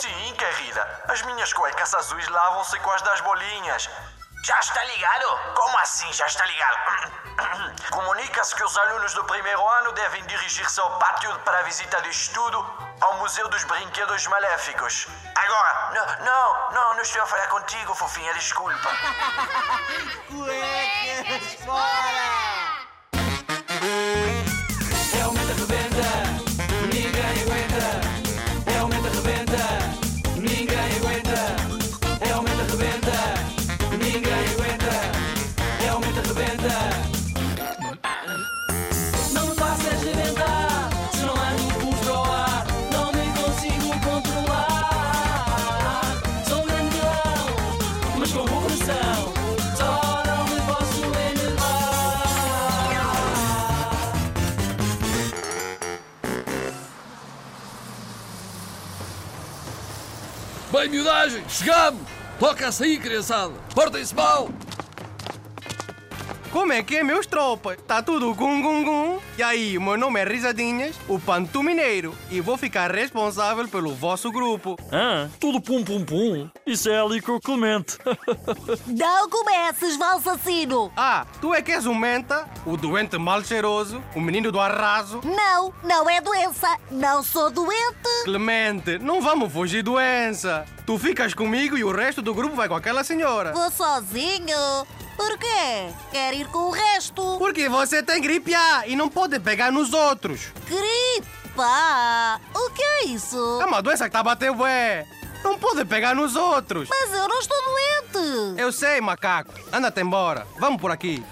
Sim, querida. As minhas cuecas azuis lavam-se com as das bolinhas. Já está ligado? Como assim já está ligado? Comunica-se que os alunos do primeiro ano devem dirigir-se ao pátio para a visita de estudo ao Museu dos Brinquedos Maléficos. Agora! Não, não, não, não estou a falar contigo, fofinha, desculpa. Cuecas fora! Realmente arrebenta, Bem, miudagem, chegamos! Toca a sair, criançada! Portem-se mal! Como é que é, meus tropas? Tá tudo gum gum gum? E aí, o meu nome é Risadinhas, o Panto Mineiro, e vou ficar responsável pelo vosso grupo. Ah, tudo pum pum pum. Isso é ali com o Clemente. Não comeces, valsacino! Ah, tu é que és o menta, o doente mal cheiroso, o menino do arraso. Não, não é doença. Não sou doente. Clemente, não vamos fugir doença. Tu ficas comigo e o resto do grupo vai com aquela senhora. Vou sozinho. Por quê? Quer ir com o resto? Porque você tem gripe A e não pode pegar nos outros. Gripa! O que é isso? É uma doença que tá batendo bué. Não pode pegar nos outros. Mas eu não estou doente. Eu sei, macaco. Anda-te embora. Vamos por aqui.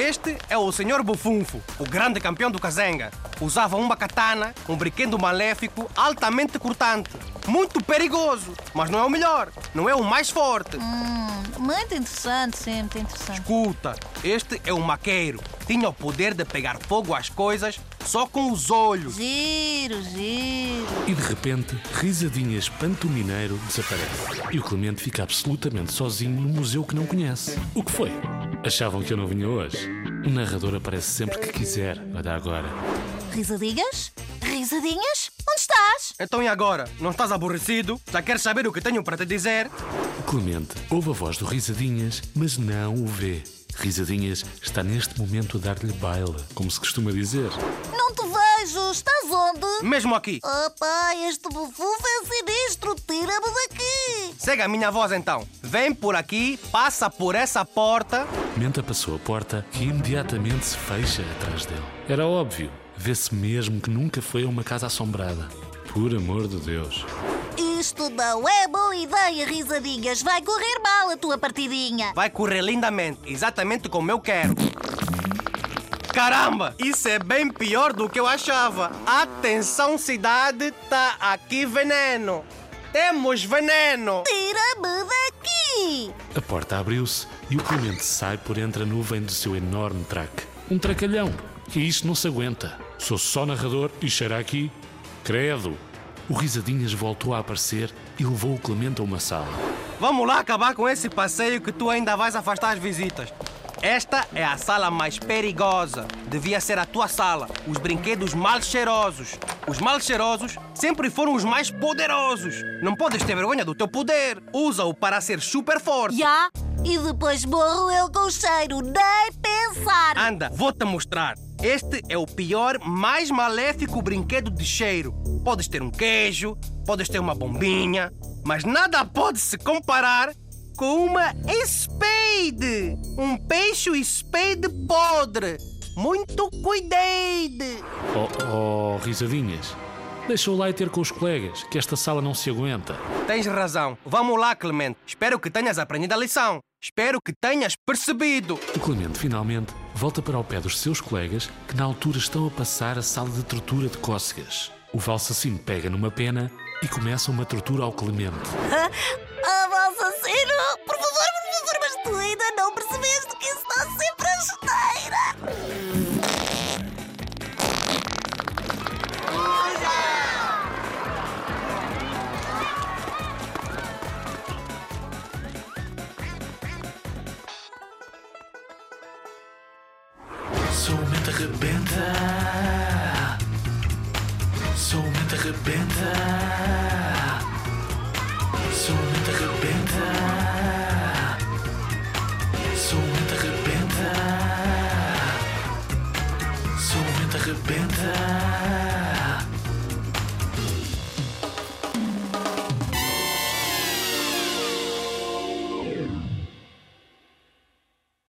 Este é o Senhor Bufunfo, o grande campeão do Kazenga. Usava uma katana, um brinquedo maléfico altamente cortante. Muito perigoso, mas não é o melhor. Não é o mais forte. Hum, muito interessante, sim, muito interessante. Escuta, este é o maqueiro. Tinha o poder de pegar fogo às coisas só com os olhos. Giro, giro. E de repente, Risadinhas Panto Mineiro desaparece. E o Clemente fica absolutamente sozinho no museu que não conhece. O que foi? Achavam que eu não vinha hoje? O narrador aparece sempre que quiser. Olha agora. Risadinhas? Risadinhas? Onde estás? Então e agora? Não estás aborrecido? Já queres saber o que tenho para te dizer? Clemente ouve a voz do Risadinhas, mas não o vê. Risadinhas está neste momento a dar-lhe baile, como se costuma dizer. Não te vejo. Estás onde? Mesmo aqui. Opa, este bufufo é sinistro. Tira-me daqui. Segue a minha voz então. Vem por aqui, passa por essa porta. Menta passou a porta que imediatamente se fecha atrás dele. Era óbvio. Vê-se mesmo que nunca foi a uma casa assombrada. Por amor de Deus. Isto não é boa ideia, risadinhas. Vai correr mal a tua partidinha. Vai correr lindamente, exatamente como eu quero. Caramba, isso é bem pior do que eu achava. Atenção, cidade, tá aqui veneno. Temos veneno. Tira-me daqui. A porta abriu-se e o Clemente sai por entre a nuvem do seu enorme traque. Um tracalhão. E isto não se aguenta. Sou só narrador e cheira aqui. Credo. O Risadinhas voltou a aparecer e levou o Clemente a uma sala. Vamos lá acabar com esse passeio que tu ainda vais afastar as visitas. Esta é a sala mais perigosa. Devia ser a tua sala. Os brinquedos mal cheirosos. Os mal cheirosos sempre foram os mais poderosos. Não podes ter vergonha do teu poder. Usa-o para ser super forte. Já? E depois morro eu com o cheiro. Nem pensar. Anda, vou-te mostrar. Este é o pior, mais maléfico brinquedo de cheiro. Podes ter um queijo, podes ter uma bombinha, mas nada pode se comparar com uma spade. Um peixe spade podre. Muito cuidado. Oh, oh, Risadinhas. Deixa-o lá e ter com os colegas, que esta sala não se aguenta. Tens razão. Vamos lá, Clemente. Espero que tenhas aprendido a lição. Espero que tenhas percebido. O Clemente, finalmente, volta para o pé dos seus colegas que na altura estão a passar a sala de tortura de cócegas. O valsacino pega numa pena e começa uma tortura ao Clemente. Ah, assassino! Sou mente arrebenta. Sou mente arrebenta. Sou mente arrebenta. Sou mente arrebenta. Sou mente arrebenta.